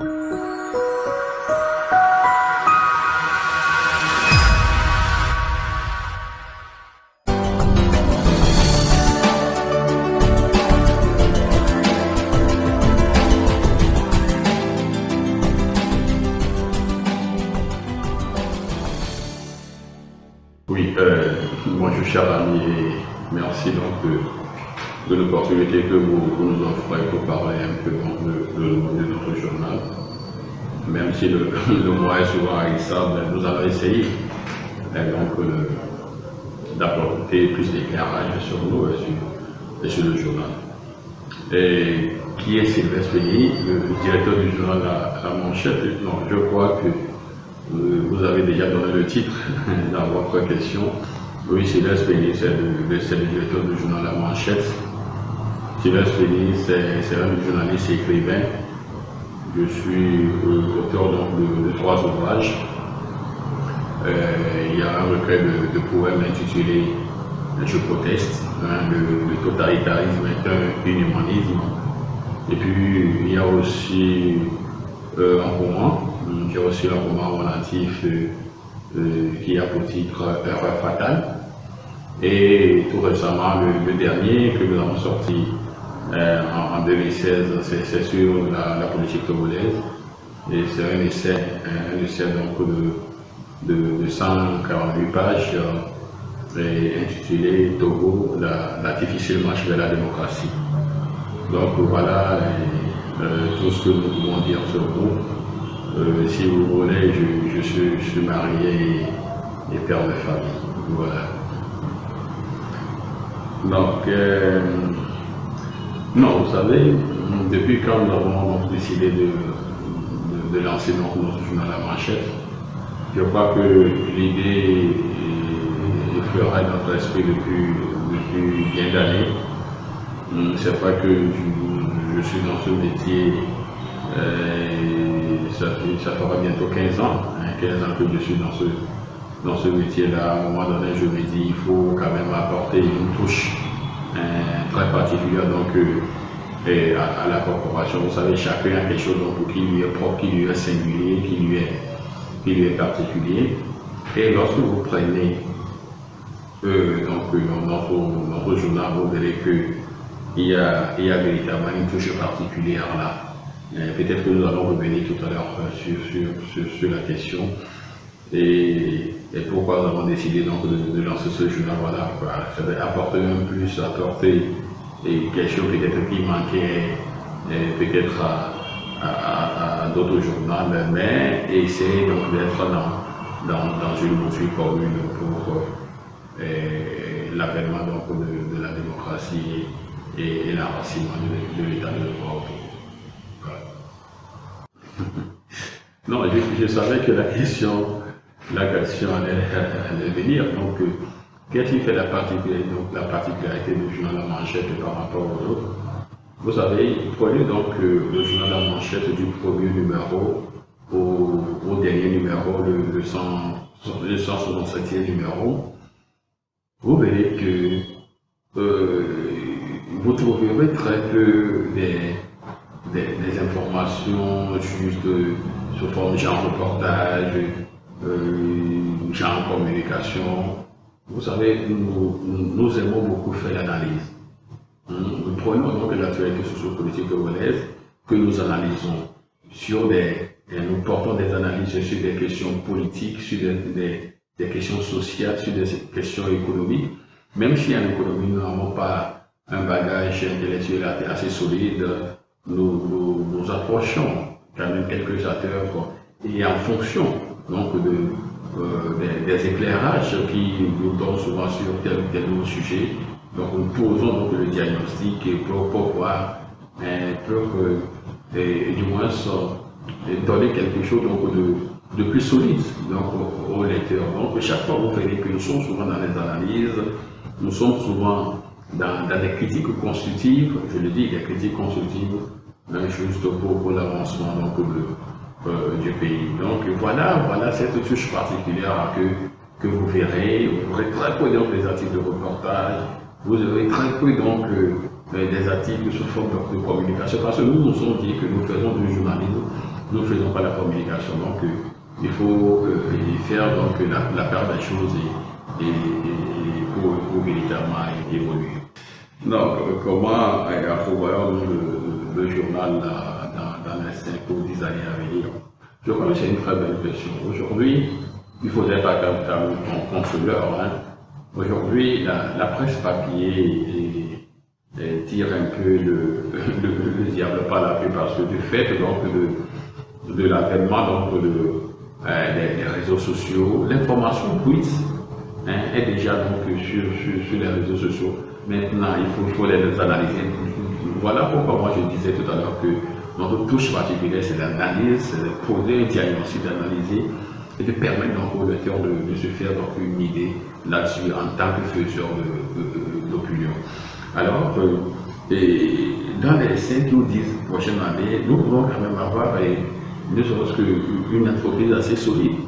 Oui, euh, bonjour cher ami et merci donc de l'opportunité que vous, nous offrez pour parler un peu de, notre journal. Même si le, le mois est souvent haïssable, nous allons essayer euh, d'apporter plus d'éclairage sur nous et sur, le journal. Et qui est Sylvestre Pény, le directeur du journal La, Manchette? Non, je crois que vous avez déjà donné le titre dans votre question. Oui, Sylvestre Pény, c'est le, le, directeur du journal La Manchette. Sylvestre Pény, c'est un journaliste écrivain. Je suis auteur donc, de, trois ouvrages. Euh, il y a un recueil de, poèmes intitulé Je proteste, hein, le, totalitarisme est un inhumanisme. Et puis il y a aussi euh, un roman j'ai reçu un roman relatif euh, qui a pour titre Erreur fatale. Et tout récemment, le, dernier que nous avons sorti en, en, 2016, c'est sur la, politique togolaise. Et c'est un essai, un essai donc de, de, de 148 pages euh, intitulé Togo, la, difficile marche vers la démocratie. Donc voilà tout ce que nous pouvons dire sur vous. Euh, si vous voulez, je, je, suis, marié et, père de famille. Voilà. Donc, euh, non, vous savez, depuis quand nous avons décidé de, de, lancer notre, journal à manchette, je crois que l'idée effleurait notre esprit depuis, depuis bien d'années. C'est pas que je, suis dans ce métier euh, ça, ça, fera bientôt 15 ans, hein, 15 ans que je suis dans ce, dans ce métier-là. À un moment donné, je me dis il faut quand même apporter une touche hein, très particulière donc, euh, à, la corporation. Vous savez, chacun a quelque chose qui lui est propre, qui lui est singulier, qui lui est, qui lui est particulier. Et lorsque vous prenez euh, donc, notre, notre journal, vous verrez qu'il y a, il y a véritablement une touche particulière là. Peut-être que nous allons revenir tout à l'heure sur, sur, sur, sur, la question. Et, et, pourquoi nous avons décidé donc de, lancer ce journal. Voilà, ça apporter un plus, apporter et quelque chose peut-être qui manquait peut-être à, d'autres journaux, mais essayer donc d'être dans, dans, une mesure commune pour euh, l'avènement donc de, la démocratie et, et l'enracinement de, l'état de droit. Non, je, je, savais que la question, la question allait, venir. Donc, euh, qu'est-ce qui fait la particularité, donc, la particularité du journal La Manchette par rapport aux autres? Vous savez, prenez donc euh, le journal La Manchette du premier numéro au, dernier numéro, le, le, 100, le 167e numéro. Vous verrez que euh, vous trouverez très peu des, informations juste sous forme genre reportage, euh, genre communication. Vous savez, nous, aimons beaucoup faire l'analyse. Nous prenons donc l'actualité sociopolitique congolaise que nous analysons sur des, nous portons des analyses sur des questions politiques, sur des questions sociales, sur des questions économiques. Même si en économie nous n'avons pas un bagage intellectuel assez solide, nous, nous, nous, approchons quand même quelques acteurs et en fonction donc de, euh, des, éclairages qui nous donnent souvent sur tel ou tel autre sujet. Donc nous posons donc le diagnostic pour, pour voir, pour et, du moins donner quelque chose donc, de, de plus solide donc, lecteurs. Donc chaque fois vous verrez que nous sommes souvent dans les analyses, nous sommes souvent dans, des critiques constructives, je le dis, des critiques constructives, hein, juste pour, pour l'avancement donc, de, euh, du pays. Donc voilà, voilà cette touche particulière que, que vous verrez. Vous aurez très peu donc des articles de reportage, vous aurez très peu donc euh, des articles sous forme de communication, parce que nous nous sommes dit que nous faisons du journalisme nous ne faisons pas la communication. Donc, il faut faire donc, la, part des choses et, pour, véritablement évoluer. Donc, comment avoir le, le, journal 5 ou 10 années à venir Je c'est une très belle question. Aujourd'hui, il ne faudrait pas qu'on consoleur. Hein. Aujourd'hui, la, presse papier tire un peu le, diable par la queue parce que du fait donc, de, de l'avènement de, euh, des, réseaux sociaux, l'information quiz hein, est déjà donc, sur, sur, les réseaux sociaux. Maintenant, il faut, il faut les analyser. Voilà pourquoi moi je disais tout à l'heure que notre touche particulière, c'est l'analyse, c'est de poser un diagnostic, d'analyser et de permettre donc au de, se faire une idée là-dessus en tant que faiseur d'opinion. Alors, euh, dans les 5 ou 10 prochaines années, nous pouvons quand même avoir ne serait-ce entreprise assez solide.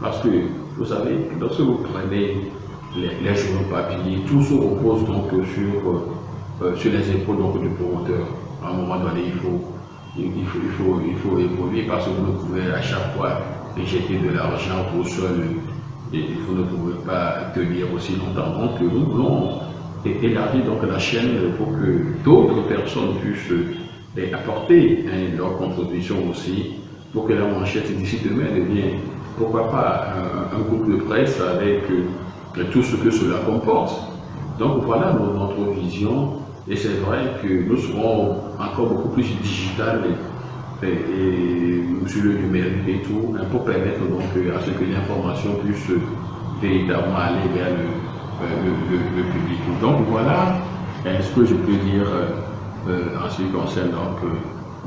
Parce que, vous savez, lorsque vous prenez les, journaux papier, tout se repose donc sur, euh, sur les épaules donc, du promoteur. À un moment donné, il faut, il, faut, il, faut, il faut évoluer parce que vous ne pouvez à chaque fois jeter de l'argent au sol et vous ne pouvez pas tenir aussi longtemps. Donc nous voulons élargir donc la chaîne pour que d'autres personnes puissent apporter hein, leur contribution aussi pour que la manchette d'ici demain devienne, pourquoi pas, un, groupe de presse avec euh, tout ce que cela comporte. Donc voilà notre vision et c'est vrai que nous serons encore beaucoup plus digital et, sur le numérique et tout, hein, pour permettre donc euh, à ce que l'information puisse véritablement aller vers le, euh, public. Donc voilà hein, ce que je peux dire euh, en ce qui concerne donc,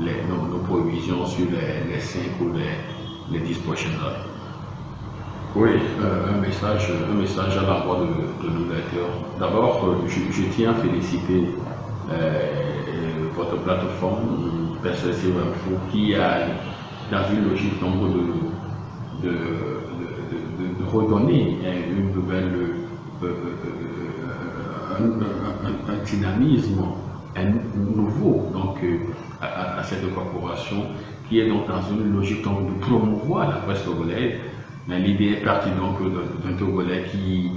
les, nos, provisions sur les, les 5 ou les, les 10 prochaines années. Oui, un, message, un message à l'endroit de, nos lecteurs. D'abord, je, tiens à féliciter votre plateforme Perspective Info qui a, dans une logique donc, de, de, redonner une nouvelle, euh, euh, un, dynamisme un nouveau donc, euh, à, cette corporation qui est dans une logique donc, de promouvoir la presse togolaise. L'idée est partie donc d'un Togolais qui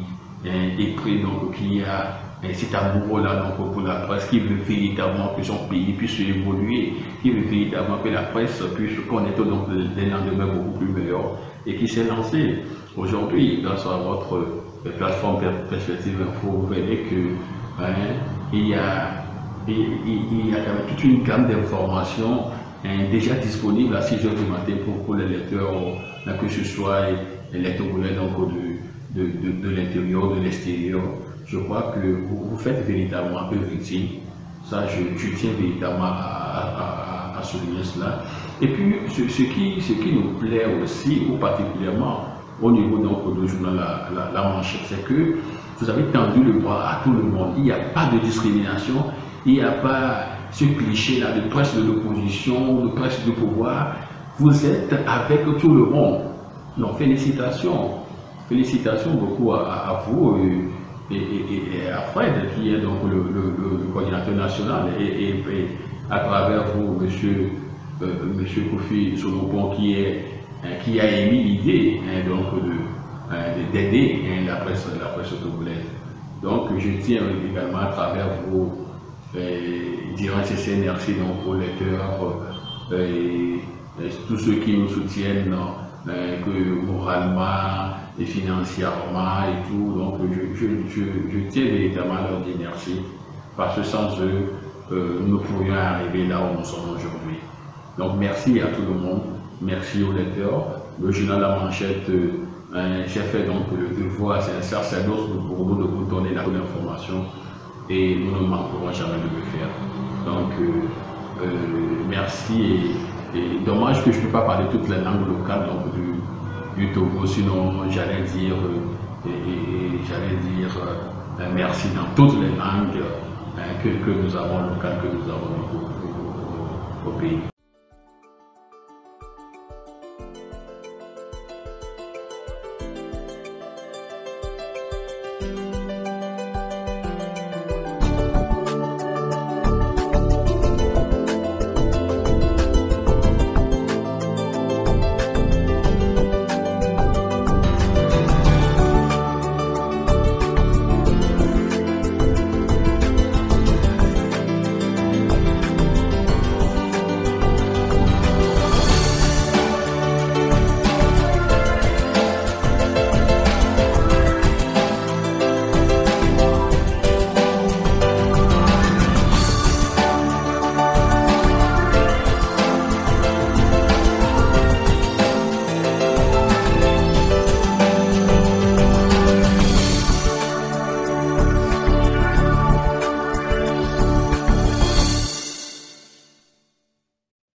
est pris, donc, qui a cet amour-là pour la presse qui veut véritablement que son pays puisse évoluer, qui veut véritablement que la presse puisse connaître donc des lendemains beaucoup plus meilleurs et qui s'est lancé aujourd'hui grâce à votre euh, plateforme Perspective Info. Vous verrez que hein, il, y a, il, y a toute une gamme d'informations hein, déjà disponibles à 6 h du matin pour, les lecteurs, que ce soit les lecteurs donc, de, de, de, de l'intérieur, de l'extérieur je crois que vous, faites véritablement peu utile. Ça, je, tiens véritablement à, souligner cela. Et puis, ce, qui, nous plaît aussi, ou particulièrement au niveau donc, du journal La, la, c'est que vous avez tendu le bras à tout le monde. Il n'y a pas de discrimination, il n'y a pas ce cliché-là de presse de l'opposition, de presse de pouvoir. Vous êtes avec tout le monde. Donc, félicitations. Félicitations beaucoup à, vous et, à Fred, qui est donc le, coordinateur national, et, à travers vous, monsieur, euh, monsieur Kofi Solopon, qui, est, hein, qui a émis l'idée hein, hein, d'aider la presse, la presse togolaise. Donc je tiens également à travers vous euh, dire un merci donc aux lecteurs euh, et, tous ceux qui nous soutiennent que moralement, et financièrement et tout. Donc je, je, tiens véritablement leur merci, parce que sans eux, nous pourrions arriver là où nous sommes aujourd'hui. Donc merci à tout le monde, merci aux lecteurs. Le journal La Manchette, euh, j'ai fait donc le devoir, c'est un sacerdoce pour nous de vous donner la bonne information et nous ne manquerons jamais de le faire. Donc euh, euh merci et, et, dommage que je ne peux pas parler toutes les langues locales donc, du, du Togo, sinon j'allais dire, euh, et, j'allais dire euh, merci dans toutes les langues euh, que, que, nous avons locales, que nous avons au pays.